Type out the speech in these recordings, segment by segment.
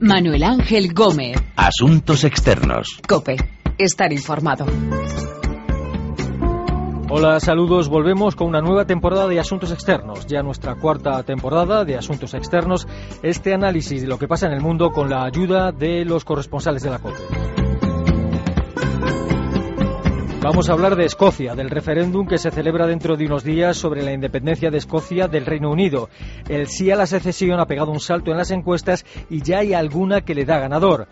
Manuel Ángel Gómez. Asuntos externos. Cope. Estar informado. Hola, saludos. Volvemos con una nueva temporada de Asuntos Externos, ya nuestra cuarta temporada de Asuntos Externos. Este análisis de lo que pasa en el mundo con la ayuda de los corresponsales de la COPE. Vamos a hablar de Escocia, del referéndum que se celebra dentro de unos días sobre la independencia de Escocia del Reino Unido. El sí a la secesión ha pegado un salto en las encuestas y ya hay alguna que le da ganador.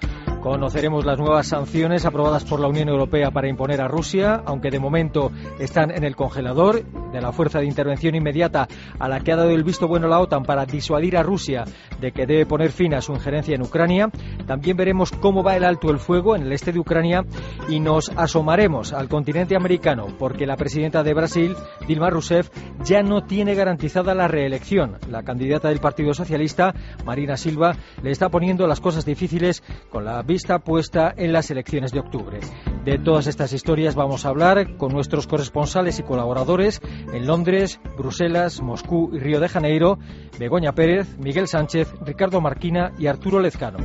Conoceremos las nuevas sanciones aprobadas por la Unión Europea para imponer a Rusia, aunque de momento están en el congelador de la fuerza de intervención inmediata a la que ha dado el visto bueno la OTAN para disuadir a Rusia de que debe poner fin a su injerencia en Ucrania. También veremos cómo va el alto el fuego en el este de Ucrania y nos asomaremos al continente americano porque la presidenta de Brasil, Dilma Rousseff, ya no tiene garantizada la reelección. La candidata del Partido Socialista, Marina Silva, le está poniendo las cosas difíciles con la está puesta en las elecciones de octubre. De todas estas historias vamos a hablar con nuestros corresponsales y colaboradores en Londres, Bruselas, Moscú y Río de Janeiro, Begoña Pérez, Miguel Sánchez, Ricardo Marquina y Arturo Lezcano.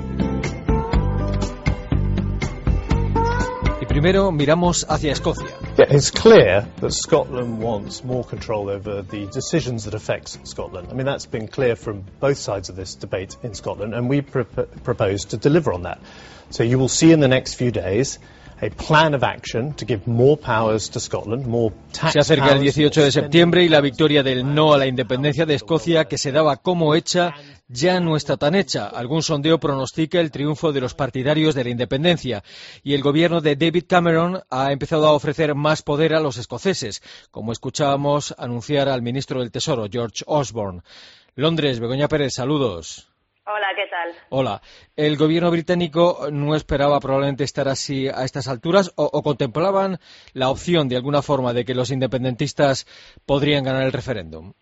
Primero miramos hacia Escocia. It's clear that Scotland wants more control over the decisions that affect Scotland. I mean, that's been clear from both sides of this debate in Scotland, and we pr propose to deliver on that. So you will see in the next few days a plan of action to give more powers to Scotland, more tax Se acerca el 18 de septiembre y la victoria del no a la independencia de Escocia, que se daba como hecha, ya no está tan hecha. Algún sondeo pronostica el triunfo de los partidarios de la independencia y el gobierno de David Cameron ha empezado a ofrecer más poder a los escoceses, como escuchábamos anunciar al ministro del Tesoro, George Osborne. Londres, Begoña Pérez, saludos. Hola, ¿qué tal? Hola. ¿El gobierno británico no esperaba probablemente estar así a estas alturas o, contemplaban la opción de alguna forma de que los independentistas podrían ganar el referéndum?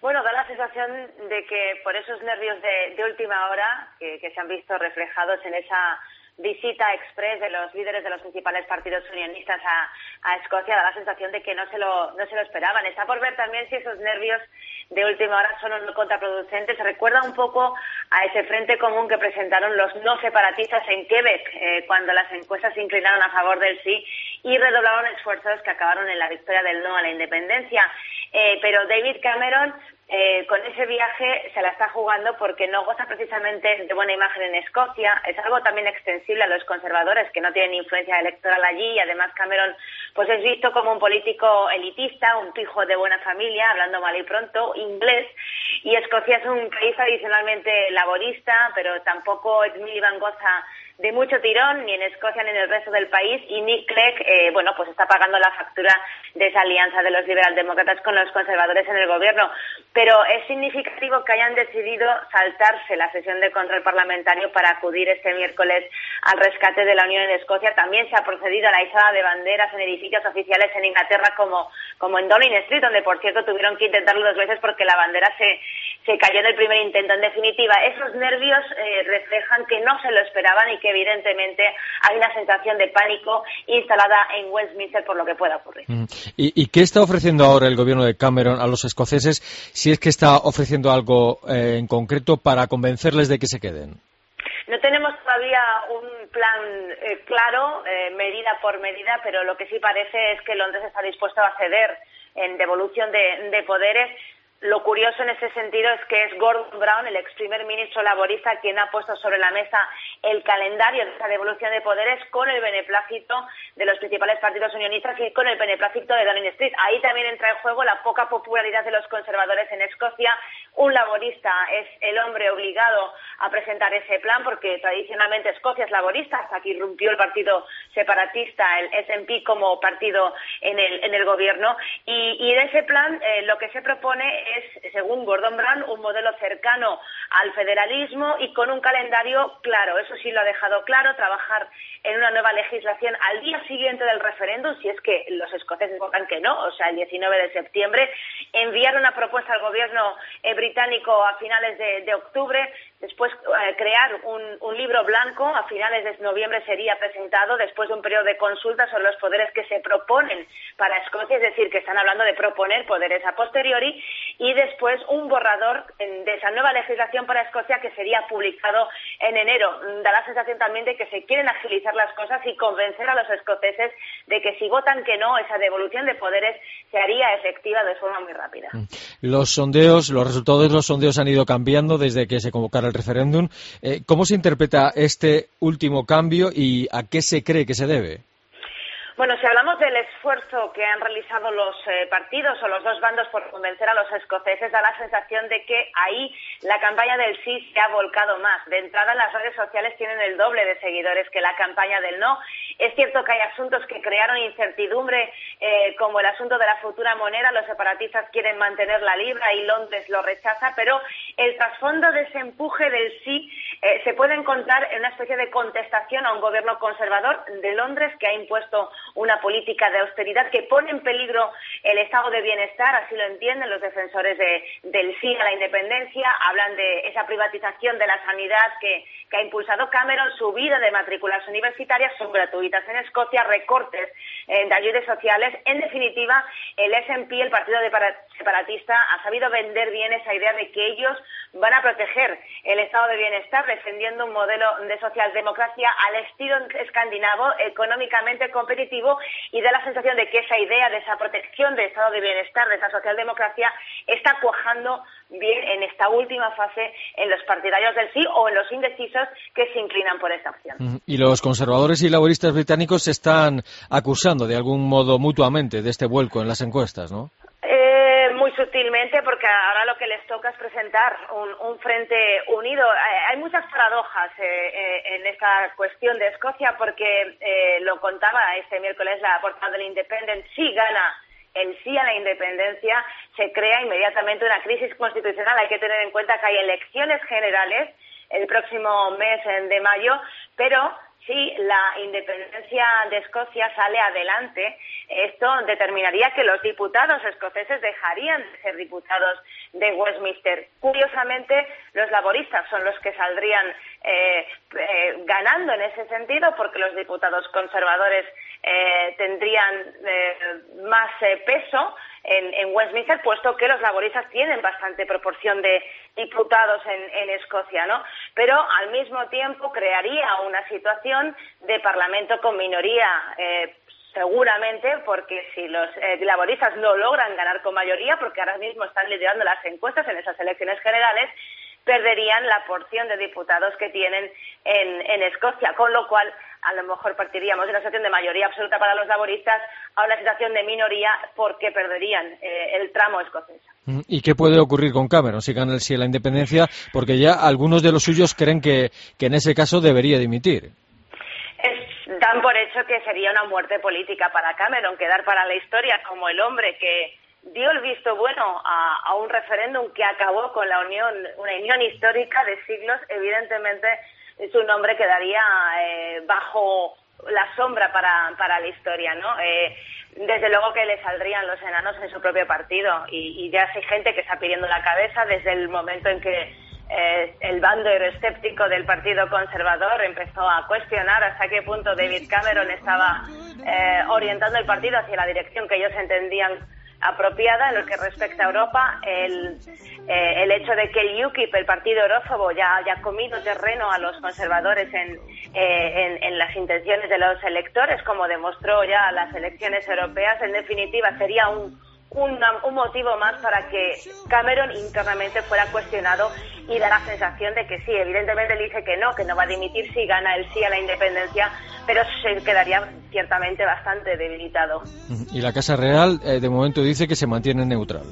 Bueno, da la sensación de que por esos nervios de, última hora que, se han visto reflejados en esa visita express de los líderes de los principales partidos unionistas a, Escocia, da la sensación de que no se, lo, no se lo esperaban. Está por ver también si esos nervios de última hora son no contraproducentes. Recuerda un poco a ese frente común que presentaron los no separatistas en Quebec eh, cuando las encuestas se inclinaron a favor del sí y redoblaron esfuerzos que acabaron en la victoria del no a la independencia. Eh, pero David Cameron eh, con ese viaje se la está jugando porque no goza precisamente de buena imagen en Escocia. Es algo también extensible a los conservadores que no tienen influencia electoral allí y además Cameron pues es visto como un político elitista, un pijo de buena familia, hablando mal y pronto, inglés. Y Escocia es un país adicionalmente laborista, pero tampoco Ed Miliband goza de mucho tirón, ni en Escocia ni en el resto del país, y Nick Clegg, eh, bueno, pues está pagando la factura de esa alianza de los liberaldemócratas con los conservadores en el gobierno. Pero es significativo que hayan decidido saltarse la sesión de control parlamentario para acudir este miércoles al rescate de la Unión en Escocia. También se ha procedido a la izada de banderas en edificios oficiales en Inglaterra, como, como en Downing Street, donde, por cierto, tuvieron que intentarlo dos veces porque la bandera se, se cayó en el primer intento. En definitiva, esos nervios eh, reflejan que no se lo esperaban y que evidentemente hay una sensación de pánico instalada en Westminster por lo que pueda ocurrir. Mm. ¿Y, qué está ofreciendo ahora el gobierno de Cameron a los escoceses, si es que está ofreciendo algo eh, en concreto para convencerles de que se queden? No tenemos todavía un plan eh, claro, eh, medida por medida, pero lo que sí parece es que Londres está dispuesto a ceder en devolución de poderes lo curioso en ese sentido es que es Gordon Brown, el ex primer ministro laborista, quien ha puesto sobre la mesa el calendario de esa devolución de poderes con el beneplácito de los principales partidos unionistas y con el beneplácito de Downing Street. Ahí también entra en juego la poca popularidad de los conservadores en Escocia. Un laborista es el hombre obligado a presentar ese plan porque tradicionalmente Escocia es laborista hasta que irrumpió el partido separatista, el SNP, como partido en el, en el gobierno. Y, de ese plan eh, lo que se propone es, según Gordon Brown, un modelo cercano al federalismo y con un calendario claro. Eso sí lo ha dejado claro, trabajar en una nueva legislación al día siguiente del referéndum, si es que los escoceses votan que no, o sea, el 19 de septiembre, enviar una propuesta al gobierno eh, británico a finales de, octubre después eh, crear un, libro blanco a finales de noviembre sería presentado después de un periodo de consulta sobre los poderes que se proponen para Escocia, es decir, que están hablando de proponer poderes a posteriori y después un borrador de esa nueva legislación para Escocia que sería publicado en enero. Da la sensación también de que se quieren agilizar las cosas y convencer a los escoceses de que si votan que no, esa devolución de poderes se haría efectiva de forma muy rápida. Mm. Los sondeos, los resultados de los sondeos han ido cambiando desde que se convocara el referéndum. Eh, ¿Cómo se interpreta este último cambio y a qué se cree que se debe? Bueno, si hablamos del esfuerzo que han realizado los eh, partidos o los dos bandos por convencer a los escoceses, da la sensación de que ahí la campaña del sí se ha volcado más. De entrada, las redes sociales tienen el doble de seguidores que la campaña del no. Es cierto que hay asuntos que crearon incertidumbre, eh, como el asunto de la futura moneda. Los separatistas quieren mantener la libra y Londres lo rechaza, pero el trasfondo de ese empuje del sí eh, se puede encontrar en una especie de contestación a un gobierno conservador de Londres que ha impuesto una política de austeridad que pone en peligro el estado de bienestar, así lo entienden los defensores del sí a la independencia, hablan de esa privatización de la sanidad que, ha impulsado Cameron, subida de matrículas universitarias, son gratuitas en Escocia, recortes eh, de ayudas sociales. En definitiva, el SNP, el Partido Separatista, ha sabido vender bien esa idea de que ellos van a proteger el estado de bienestar defendiendo un modelo de socialdemocracia al estilo escandinavo, económicamente competitivo y da la sensación de que esa idea de esa protección del estado de bienestar, de esa socialdemocracia, está cuajando bien en esta última fase en los partidarios del sí o en los indecisos que se inclinan por esta opción. Y los conservadores y laboristas británicos se están acusando de algún modo mutuamente de este vuelco en las encuestas, ¿no? Sutilmente porque ahora lo que les toca es presentar un, frente unido. Eh, hay muchas paradojas eh, eh, en esta cuestión de Escocia porque lo contaba este miércoles la portada del Independent, si gana el sí a la independencia, se crea inmediatamente una crisis constitucional. Hay que tener en cuenta que hay elecciones generales el próximo mes de mayo, pero si la independencia de Escocia sale adelante, esto determinaría que los diputados escoceses dejarían de ser diputados de Westminster. Curiosamente, los laboristas son los que saldrían eh, eh, ganando en ese sentido, porque los diputados conservadores eh, tendrían más peso en, Westminster, puesto que los laboristas tienen bastante proporción de diputados en, Escocia, ¿no? Pero al mismo tiempo crearía una situación de parlamento con minoría. Eh, seguramente porque si los eh, laboristas no logran ganar con mayoría, porque ahora mismo están liderando las encuestas en esas elecciones generales, perderían la porción de diputados que tienen en Escocia, con lo cual a lo mejor partiríamos de una situación de mayoría absoluta para los laboristas a una situación de minoría porque perderían eh, el tramo escocés. Mm, ¿Y qué puede ocurrir con Cameron si gana el sí a la independencia? Porque ya algunos de los suyos creen que, en ese caso debería dimitir. dan por hecho que sería una muerte política para Cameron, quedar para la historia como el hombre que dio el visto bueno a, un referéndum que acabó con la unión, una unión histórica de siglos, evidentemente su nombre quedaría eh, bajo la sombra para, para la historia, ¿no? Eh, desde luego que le saldrían los enanos en su propio partido y, ya hay gente que está pidiendo la cabeza desde el momento en que eh, el bando euroscéptico del Partido Conservador empezó a cuestionar hasta qué punto David Cameron estaba orientando el partido hacia la dirección que ellos entendían apropiada en lo que respecta a Europa. El, eh, el hecho de que el UKIP, el partido eurófobo, ya haya comido terreno a los conservadores en, eh, en, las intenciones de los electores, como demostró ya las elecciones europeas, en definitiva sería un, un, un, motivo más para que Cameron internamente fuera cuestionado y da la sensación de que sí, evidentemente él dice que no, que no va a dimitir si gana el sí a la independencia, pero se quedaría ciertamente bastante debilitado. Y la Casa Real eh, de momento dice que se mantiene neutral.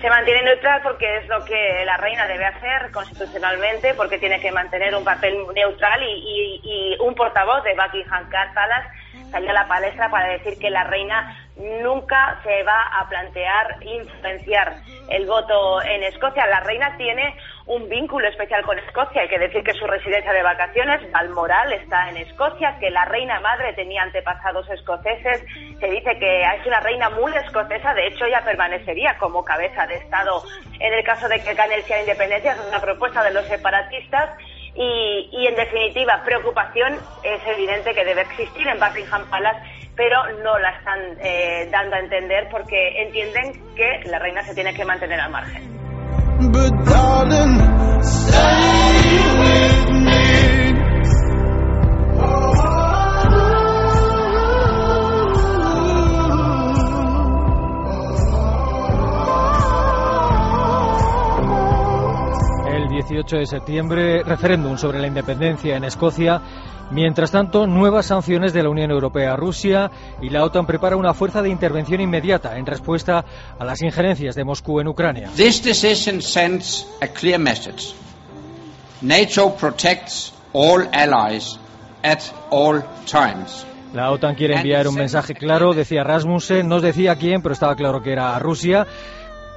Se mantiene neutral porque es lo que la reina debe hacer constitucionalmente, porque tiene que mantener un papel neutral y, y un portavoz de Buckingham Palace salió a la palestra para decir que la reina nunca se va a plantear influenciar el voto en Escocia. La reina tiene un vínculo especial con Escocia. Hay que decir que su residencia de vacaciones, Balmoral, está en Escocia, que la reina madre tenía antepasados escoceses. Se dice que es una reina muy escocesa, de hecho ella permanecería como cabeza de Estado en el caso de que gane sea independencia. Es una propuesta de los separatistas. Y, en definitiva, preocupación es evidente que debe existir en Buckingham Palace, pero no la están eh, dando a entender porque entienden que la reina se tiene que mantener al margen. 18 de septiembre, referéndum sobre la independencia en Escocia. Mientras tanto, nuevas sanciones de la Unión Europea a Rusia y la OTAN prepara una fuerza de intervención inmediata en respuesta a las injerencias de Moscú en Ucrania. This decision sends a clear message. NATO protects all allies at all times. La OTAN quiere enviar un mensaje claro, decía Rasmussen, no decía quién, pero estaba claro que era Rusia.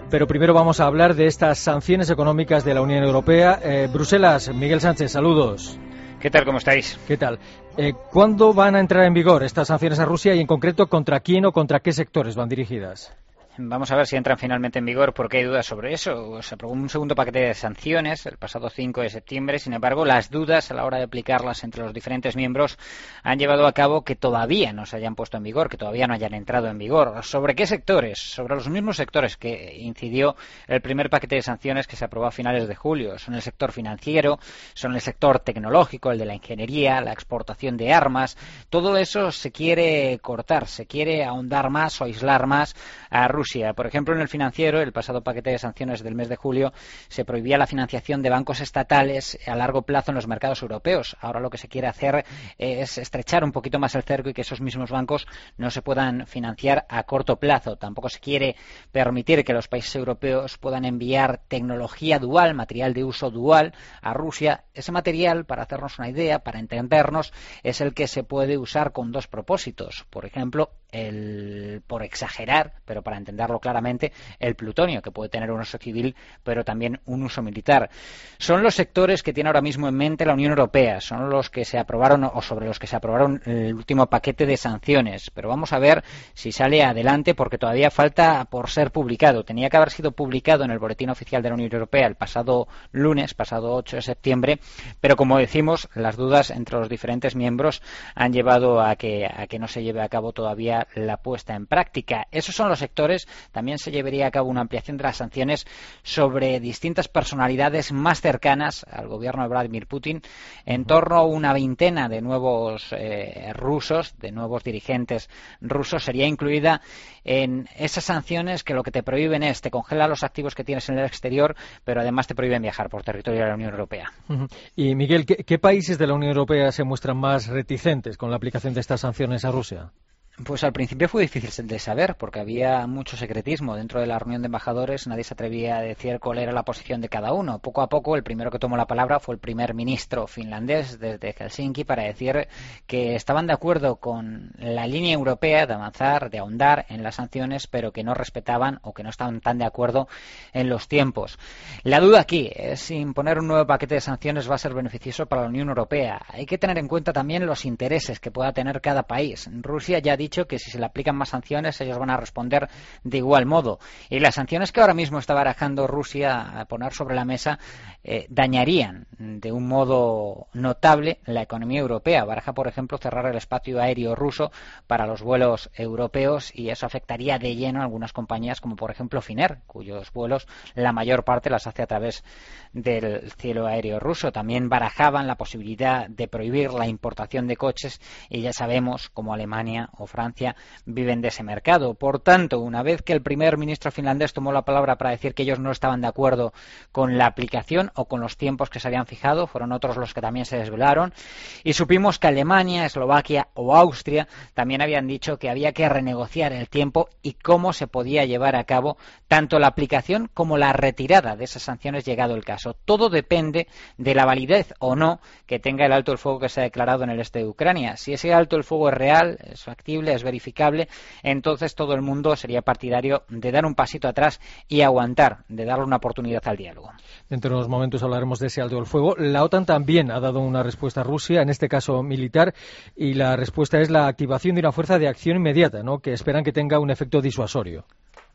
Pero primero vamos a hablar de estas sanciones económicas de la Unión Europea. Eh, Bruselas, Miguel Sánchez, saludos. ¿Qué tal? ¿Cómo estáis? ¿Qué tal? Eh, ¿Cuándo van a entrar en vigor estas sanciones a Rusia y en concreto contra quién o contra qué sectores van dirigidas? Vamos a ver si entran finalmente en vigor, porque hay dudas sobre eso. Se aprobó un segundo paquete de sanciones el pasado 5 de septiembre. Sin embargo, las dudas a la hora de aplicarlas entre los diferentes miembros han llevado a cabo que todavía no se hayan puesto en vigor, que todavía no hayan entrado en vigor. ¿Sobre qué sectores? Sobre los mismos sectores que incidió el primer paquete de sanciones que se aprobó a finales de julio. Son el sector financiero, son el sector tecnológico, el de la ingeniería, la exportación de armas. Todo eso se quiere cortar, se quiere ahondar más o aislar más a Rusia por ejemplo, en el financiero, el pasado paquete de sanciones del mes de julio, se prohibía la financiación de bancos estatales a largo plazo en los mercados europeos. Ahora lo que se quiere hacer es estrechar un poquito más el cerco y que esos mismos bancos no se puedan financiar a corto plazo. Tampoco se quiere permitir que los países europeos puedan enviar tecnología dual, material de uso dual a Rusia. Ese material, para hacernos una idea, para entendernos, es el que se puede usar con dos propósitos. Por ejemplo, el, por exagerar, pero para entenderlo claramente, el plutonio, que puede tener un uso civil, pero también un uso militar. Son los sectores que tiene ahora mismo en mente la Unión Europea, son los que se aprobaron o sobre los que se aprobaron el último paquete de sanciones. Pero vamos a ver si sale adelante, porque todavía falta por ser publicado. Tenía que haber sido publicado en el Boletín Oficial de la Unión Europea el pasado lunes, pasado 8 de septiembre, pero como decimos, las dudas entre los diferentes miembros han llevado a que, a que no se lleve a cabo todavía la puesta en práctica. Esos son los sectores. También se llevaría a cabo una ampliación de las sanciones sobre distintas personalidades más cercanas al gobierno de Vladimir Putin, en torno a una veintena de nuevos eh, rusos, de nuevos dirigentes rusos, sería incluida en esas sanciones que lo que te prohíben es te congela los activos que tienes en el exterior, pero además te prohíben viajar por territorio de la Unión Europea. Y Miguel, ¿qué países de la Unión Europea se muestran más reticentes con la aplicación de estas sanciones a Rusia? Pues al principio fue difícil de saber porque había mucho secretismo dentro de la reunión de embajadores, nadie se atrevía a decir cuál era la posición de cada uno. Poco a poco el primero que tomó la palabra fue el primer ministro finlandés desde Helsinki para decir que estaban de acuerdo con la línea europea de avanzar, de ahondar en las sanciones, pero que no respetaban o que no estaban tan de acuerdo en los tiempos. La duda aquí es si imponer un nuevo paquete de sanciones va a ser beneficioso para la Unión Europea. Hay que tener en cuenta también los intereses que pueda tener cada país. Rusia ya dicho que si se le aplican más sanciones ellos van a responder de igual modo. Y las sanciones que ahora mismo está barajando Rusia a poner sobre la mesa eh, dañarían de un modo notable la economía europea. Baraja, por ejemplo, cerrar el espacio aéreo ruso para los vuelos europeos y eso afectaría de lleno a algunas compañías como por ejemplo Finer, cuyos vuelos la mayor parte las hace a través del cielo aéreo ruso. También barajaban la posibilidad de prohibir la importación de coches y ya sabemos como Alemania o Francia viven de ese mercado. Por tanto, una vez que el primer ministro finlandés tomó la palabra para decir que ellos no estaban de acuerdo con la aplicación o con los tiempos que se habían fijado, fueron otros los que también se desvelaron, y supimos que Alemania, Eslovaquia o Austria también habían dicho que había que renegociar el tiempo y cómo se podía llevar a cabo tanto la aplicación como la retirada de esas sanciones llegado el caso. Todo depende de la validez o no que tenga el alto el fuego que se ha declarado en el este de Ucrania. Si ese alto el fuego es real, es factible, es verificable, entonces todo el mundo sería partidario de dar un pasito atrás y aguantar, de darle una oportunidad al diálogo. Dentro de unos momentos hablaremos de ese alto del fuego. La OTAN también ha dado una respuesta a Rusia, en este caso militar, y la respuesta es la activación de una fuerza de acción inmediata, ¿no? que esperan que tenga un efecto disuasorio.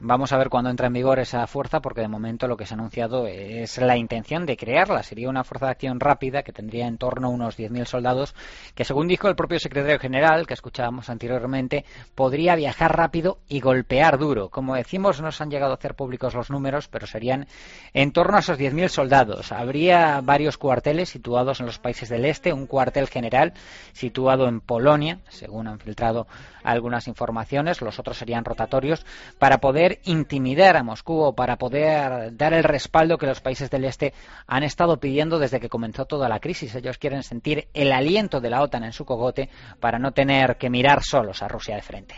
Vamos a ver cuándo entra en vigor esa fuerza, porque de momento lo que se ha anunciado es la intención de crearla. Sería una fuerza de acción rápida que tendría en torno a unos 10.000 soldados, que según dijo el propio secretario general, que escuchábamos anteriormente, podría viajar rápido y golpear duro. Como decimos, no se han llegado a hacer públicos los números, pero serían en torno a esos 10.000 soldados. Habría varios cuarteles situados en los países del este, un cuartel general situado en Polonia, según han filtrado algunas informaciones, los otros serían rotatorios, para poder intimidar a Moscú o para poder dar el respaldo que los países del este han estado pidiendo desde que comenzó toda la crisis. Ellos quieren sentir el aliento de la OTAN en su cogote para no tener que mirar solos a Rusia de frente.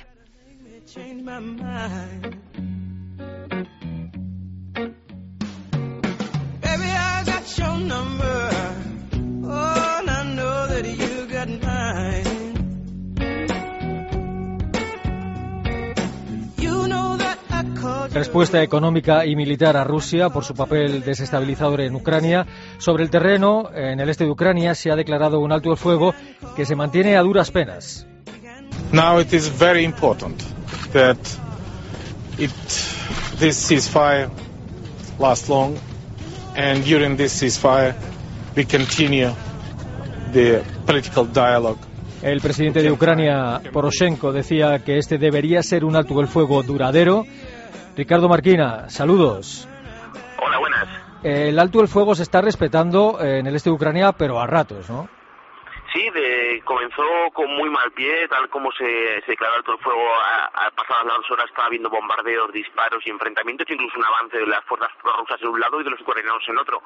Respuesta económica y militar a Rusia por su papel desestabilizador en Ucrania. Sobre el terreno, en el este de Ucrania, se ha declarado un alto el fuego que se mantiene a duras penas. Now it is very important that it, this ceasefire lasts long and during this ceasefire we continue the political dialogue el presidente de Ucrania, Poroshenko, decía que este debería ser un alto el fuego duradero Ricardo Marquina, saludos. Hola, buenas. El alto el fuego se está respetando en el este de Ucrania, pero a ratos, ¿no? Sí, de, comenzó con muy mal pie, tal como se, declaró el fuego, a, pasadas las horas estaba habiendo bombardeos, disparos y enfrentamientos, incluso un avance de las fuerzas prorrusas en un lado y de los ucranianos en otro.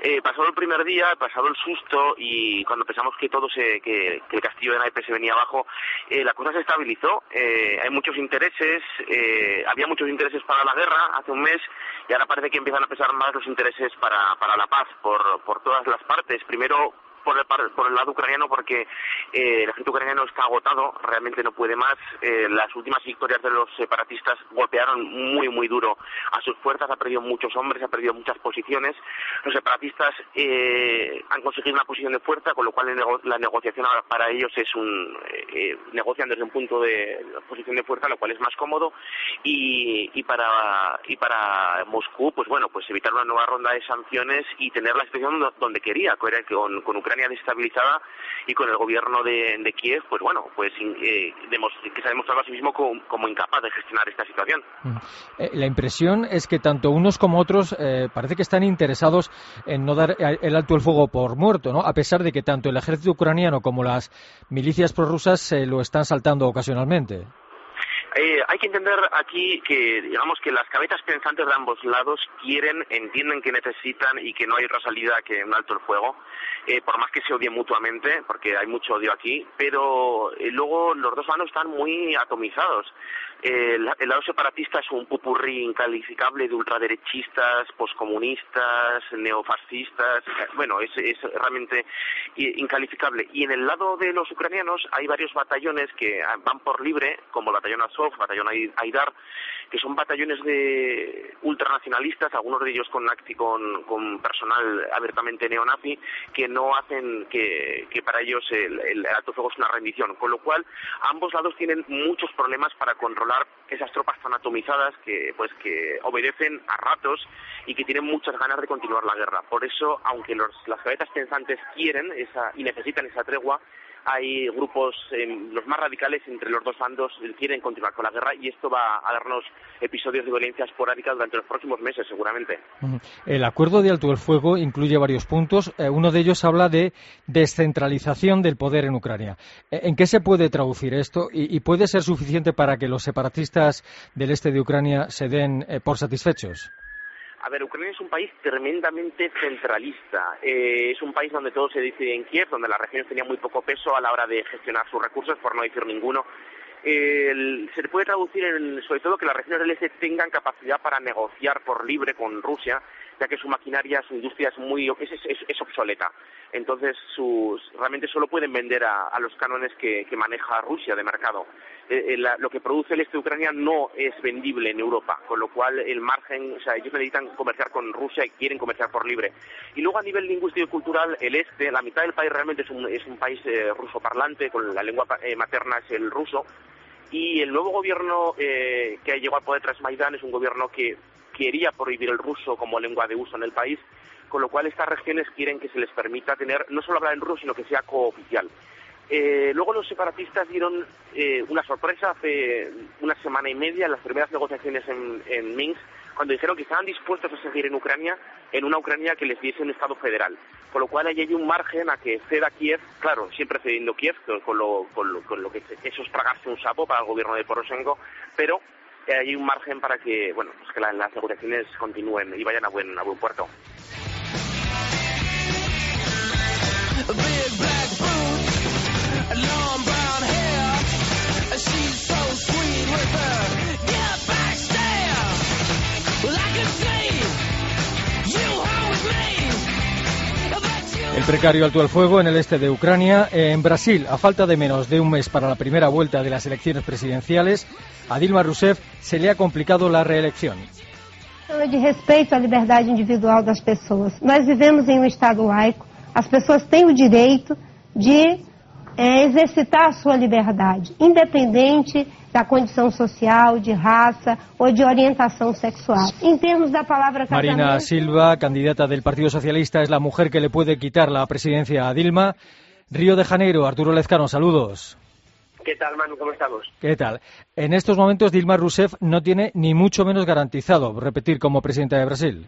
Eh, pasado el primer día, pasado el susto y cuando pensamos que todo se, que, que el castillo de naipes se venía abajo, eh, la cosa se estabilizó. Eh, hay muchos intereses, eh, había muchos intereses para la guerra hace un mes y ahora parece que empiezan a pesar más los intereses para, para la paz por, por todas las partes. Primero por el, por el lado ucraniano porque eh, el ejército ucraniano está agotado, realmente no puede más. Eh, las últimas victorias de los separatistas golpearon muy, muy duro a sus fuerzas, ha perdido muchos hombres, ha perdido muchas posiciones. Los separatistas eh, han conseguido una posición de fuerza, con lo cual la negociación para ellos es un. Eh, negocian desde un punto de posición de fuerza, lo cual es más cómodo. Y, y, para, y para Moscú, pues bueno, pues evitar una nueva ronda de sanciones y tener la situación donde quería, con, con Ucrania Ucrania desestabilizada y con el gobierno de, Kiev, pues bueno, pues eh, que se ha demostrado a sí mismo como, incapaz de gestionar esta situación. Mm. Eh, la impresión es que tanto unos como otros eh, parece que están interesados en no dar el alto el fuego por muerto, ¿no? A pesar de que tanto el ejército ucraniano como las milicias prorrusas se lo están saltando ocasionalmente. Eh, que entender aquí que, digamos, que las cabezas pensantes de ambos lados quieren, entienden que necesitan y que no hay otra salida que un alto el fuego, eh, por más que se odien mutuamente, porque hay mucho odio aquí, pero eh, luego los dos bandos están muy atomizados. El, el, lado separatista es un pupurrí incalificable de ultraderechistas, poscomunistas, neofascistas, bueno, es, es realmente incalificable. Y en el lado de los ucranianos hay varios batallones que van por libre, como el batallón Azov, batallón Aidar, que son batallones de ultranacionalistas, algunos de ellos con, personal abiertamente neonazi, que no hacen que, que para ellos el, el alto fuego es una rendición. Con lo cual, ambos lados tienen muchos problemas para controlar esas tropas tan atomizadas que, pues, que obedecen a ratos y que tienen muchas ganas de continuar la guerra. Por eso, aunque los, las cabezas pensantes quieren esa, y necesitan esa tregua, hay grupos, eh, los más radicales entre los dos bandos quieren continuar con la guerra y esto va a darnos episodios de violencia esporádica durante los próximos meses, seguramente. El acuerdo de alto el fuego incluye varios puntos. Eh, uno de ellos habla de descentralización del poder en Ucrania. Eh, ¿En qué se puede traducir esto y, y, puede ser suficiente para que los separatistas del este de Ucrania se den eh, por satisfechos? A ver, Ucrania es un país tremendamente centralista. Eh, es un país donde todo se decide en Kiev, donde las regiones tenían muy poco peso a la hora de gestionar sus recursos, por no decir ninguno. Eh, se puede traducir en, sobre todo que las regiones del este tengan capacidad para negociar por libre con Rusia ya que su maquinaria, su industria es muy es, obsoleta. Entonces, sus, realmente solo pueden vender a, los cánones que, maneja Rusia de mercado. Eh, eh, lo que produce el este de Ucrania no es vendible en Europa, con lo cual el margen, o sea, ellos necesitan comerciar con Rusia y quieren comerciar por libre. Y luego a nivel lingüístico y cultural, el este, la mitad del país realmente es un, es un país eh, ruso parlante, con la lengua materna es el ruso, y el nuevo gobierno que llegado al poder tras Maidán es un gobierno que quería prohibir el ruso como lengua de uso en el país, con lo cual estas regiones quieren que se les permita tener no solo hablar en ruso, sino que sea cooficial. Eh, luego los separatistas dieron eh, una sorpresa hace una semana y media en las primeras negociaciones en, Minsk, cuando dijeron que estaban dispuestos a seguir en Ucrania, en una Ucrania que les diese un Estado federal. Con lo cual ahí hay un margen a que ceda Kiev, claro, siempre cediendo Kiev, con lo, con lo, que eso es tragarse un sapo para el gobierno de Poroshenko, pero hay un margen para que, bueno, pues que las negociaciones continúen y vayan a buen, a buen puerto. Precario alto el fuego en el este de Ucrania. En Brasil, a falta de menos de un mes para la primera vuelta de las elecciones presidenciales, a Dilma Rousseff se le ha complicado la reelección. de respeito à liberdade individual das pessoas. Nós vivemos em um Estado laico, as pessoas têm o direito de é, exercitar a sua liberdade, independente da condição social, de raça ou de orientação sexual. Em termos da palavra casamento... Marina Silva, candidata del Partido Socialista, es la mujer que le puede quitar la presidencia a Dilma. Río de Janeiro, Arturo Lezcano, saludos. ¿Qué tal, Manu? ¿Cómo estamos? ¿Qué tal? En estos momentos Dilma Rousseff no tiene ni mucho menos garantizado repetir como presidenta de Brasil.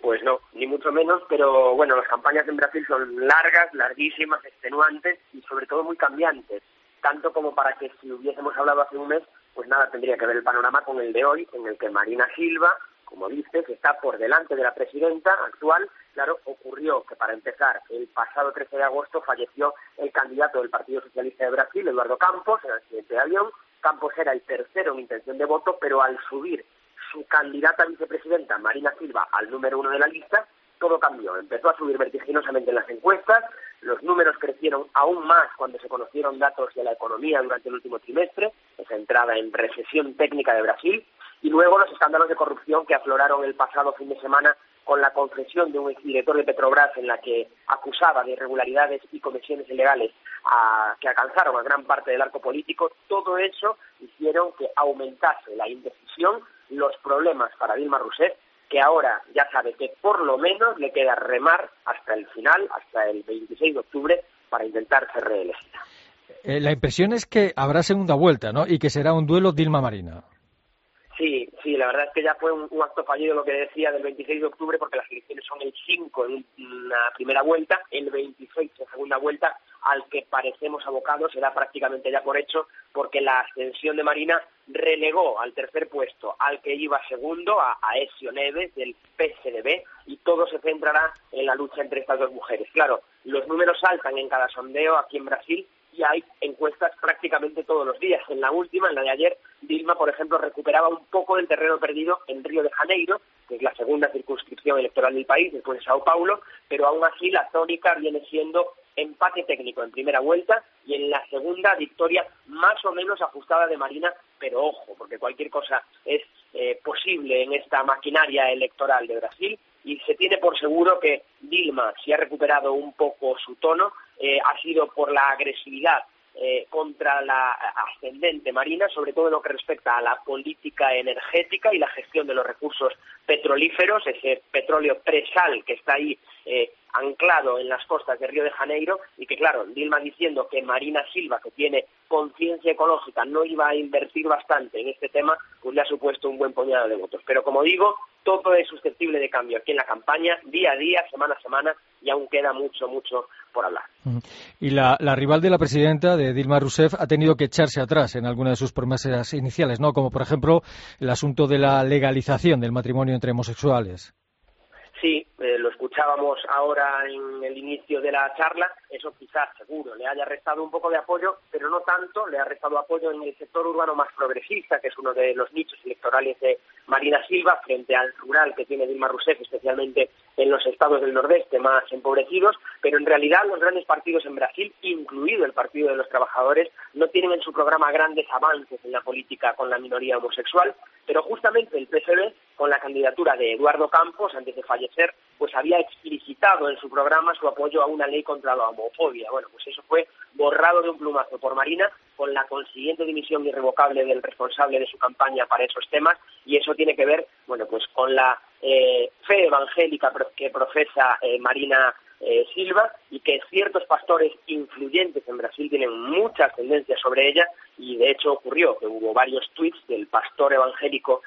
Pues no, ni mucho menos, pero bueno, las campañas en Brasil son largas, larguísimas, extenuantes y sobre todo muy cambiantes, tanto como para que si hubiésemos hablado hace un mes, pues nada, tendría que ver el panorama con el de hoy, en el que Marina Silva, como dices, está por delante de la presidenta actual. Claro, ocurrió que para empezar, el pasado 13 de agosto falleció el candidato del Partido Socialista de Brasil, Eduardo Campos, el accidente de avión. Campos era el tercero en intención de voto, pero al subir su candidata vicepresidenta, Marina Silva, al número uno de la lista, todo cambió. Empezó a subir vertiginosamente en las encuestas, los números crecieron aún más cuando se conocieron datos de la economía durante el último trimestre, esa entrada en recesión técnica de Brasil, y luego los escándalos de corrupción que afloraron el pasado fin de semana con la confesión de un exdirector de Petrobras en la que acusaba de irregularidades y comisiones ilegales a, que alcanzaron a gran parte del arco político, todo eso hicieron que aumentase la indecisión los problemas para Dilma Rousseff, que ahora ya sabe que por lo menos le queda remar hasta el final, hasta el 26 de octubre, para intentar ser reelegida. Eh, la impresión es que habrá segunda vuelta, ¿no? Y que será un duelo Dilma-Marina. Sí, sí, la verdad es que ya fue un, acto fallido lo que decía del 26 de octubre, porque las elecciones son el 5 en una primera vuelta, el 26 en segunda vuelta, al que parecemos abocados, será prácticamente ya por hecho, porque la ascensión de Marina relegó al tercer puesto al que iba segundo, a, a Esio Neves, del PSDB, y todo se centrará en la lucha entre estas dos mujeres. Claro, los números saltan en cada sondeo aquí en Brasil, y hay encuestas prácticamente todos los días. En la última, en la de ayer, Dilma, por ejemplo, recuperaba un poco del terreno perdido en Río de Janeiro, que es la segunda circunscripción electoral del país, después de Sao Paulo, pero aún así la tónica viene siendo empate técnico en primera vuelta y en la segunda victoria más o menos ajustada de Marina, pero ojo, porque cualquier cosa es eh, posible en esta maquinaria electoral de Brasil y se tiene por seguro que Dilma, si ha recuperado un poco su tono, eh, ha sido por la agresividad eh, contra la ascendente marina, sobre todo en lo que respecta a la política energética y la gestión de los recursos petrolíferos, ese petróleo presal que está ahí eh, anclado en las costas de Río de Janeiro y que, claro, Dilma diciendo que Marina Silva, que tiene conciencia ecológica, no iba a invertir bastante en este tema, pues le ha supuesto un buen puñado de votos. Pero, como digo, todo es susceptible de cambio aquí en la campaña, día a día, semana a semana, y aún queda mucho, mucho por hablar. Y la, rival de la presidenta, de Dilma Rousseff, ha tenido que echarse atrás en algunas de sus promesas iniciales, ¿no? Como, por ejemplo, el asunto de la legalización del matrimonio entre homosexuales. Sí, eh, lo escuchábamos ahora en el inicio de la charla, eso quizás seguro le haya restado un poco de apoyo, pero no tanto, le ha restado apoyo en el sector urbano más progresista, que es uno de los nichos electorales de Marina Silva frente al rural que tiene Dilma Rousseff, especialmente en los estados del nordeste más empobrecidos, pero en realidad los grandes partidos en Brasil, incluido el Partido de los Trabajadores, no tienen en su programa grandes avances en la política con la minoría homosexual, pero justamente el PSB, con la candidatura de Eduardo Campos, antes de fallecer, pues había explicitado en su programa su apoyo a una ley contra la homofobia. Bueno, pues eso fue borrado de un plumazo por Marina, con la consiguiente dimisión irrevocable del responsable de su campaña para esos temas, y eso tiene que ver, bueno, pues con la eh, fe evangélica que profesa eh, Marina eh, Silva y que ciertos pastores influyentes en Brasil tienen muchas tendencias sobre ella y de hecho ocurrió que hubo varios tweets del pastor evangélico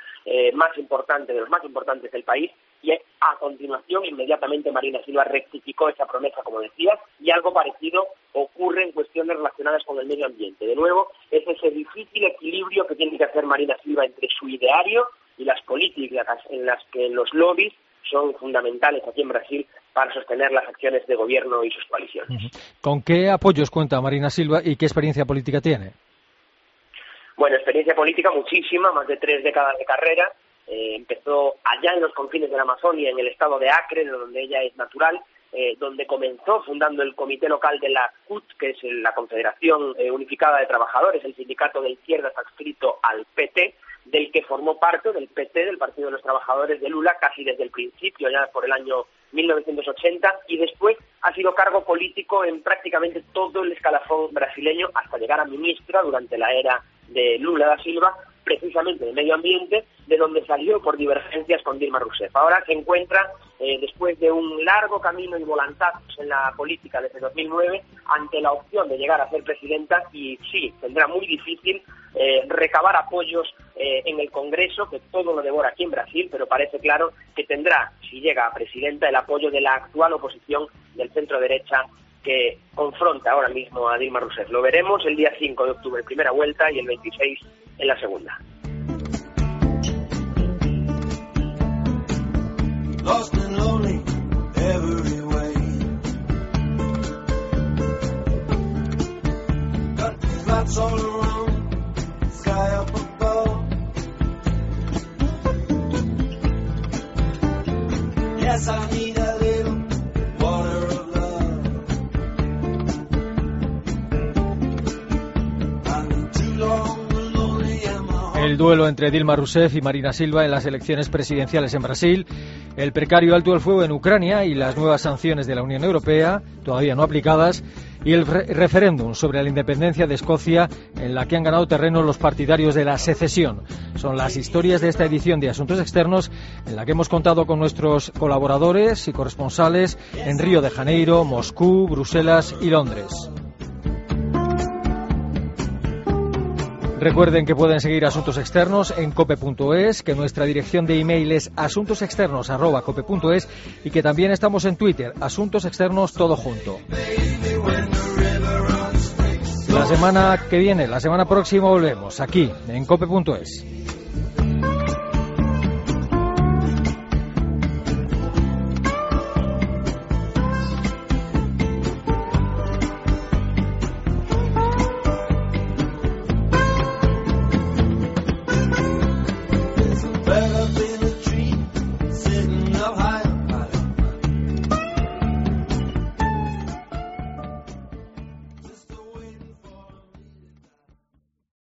más importante, de los más importantes del país y a continuación inmediatamente Marina Silva rectificó esa promesa, como decía, y algo parecido ocurre en cuestiones relacionadas con el medio ambiente. De nuevo, es ese difícil equilibrio que tiene que hacer Marina Silva entre su ideario y las políticas en las que los lobbies son fundamentales aquí en Brasil para sostener las acciones de gobierno y sus coaliciones. ¿Con qué apoyos cuenta Marina Silva y qué experiencia política tiene? Bueno, experiencia política muchísima, más de tres décadas de carrera. Eh, empezó allá en los confines de la Amazonia, en el estado de Acre, donde ella es natural, eh, donde comenzó fundando el comité local de la CUT, que es la Confederación eh, Unificada de Trabajadores, el sindicato de izquierdas adscrito al PT, del que formó parte del PT, del Partido de los Trabajadores de Lula, casi desde el principio, ya por el año 1980, y después ha sido cargo político en prácticamente todo el escalafón brasileño hasta llegar a ministra durante la era de Lula da Silva, precisamente de medio ambiente, de donde salió por divergencias con Dilma Rousseff. Ahora se encuentra, eh, después de un largo camino y volantazos en la política desde 2009, ante la opción de llegar a ser presidenta y sí, tendrá muy difícil eh, recabar apoyos eh, en el Congreso, que todo lo devora aquí en Brasil, pero parece claro que tendrá, si llega a presidenta, el apoyo de la actual oposición del centro-derecha que confronta ahora mismo a Dilma Rousseff. Lo veremos el día 5 de octubre, primera vuelta, y el 26 en la segunda. El duelo entre Dilma Rousseff y Marina Silva en las elecciones presidenciales en Brasil, el precario alto del fuego en Ucrania y las nuevas sanciones de la Unión Europea, todavía no aplicadas, y el referéndum sobre la independencia de Escocia, en la que han ganado terreno los partidarios de la secesión. Son las historias de esta edición de Asuntos Externos, en la que hemos contado con nuestros colaboradores y corresponsales en Río de Janeiro, Moscú, Bruselas y Londres. Recuerden que pueden seguir Asuntos Externos en cope.es, que nuestra dirección de email es asuntosexternos.cope.es y que también estamos en Twitter, Asuntos Externos todo junto. La semana que viene, la semana próxima volvemos aquí en cope.es.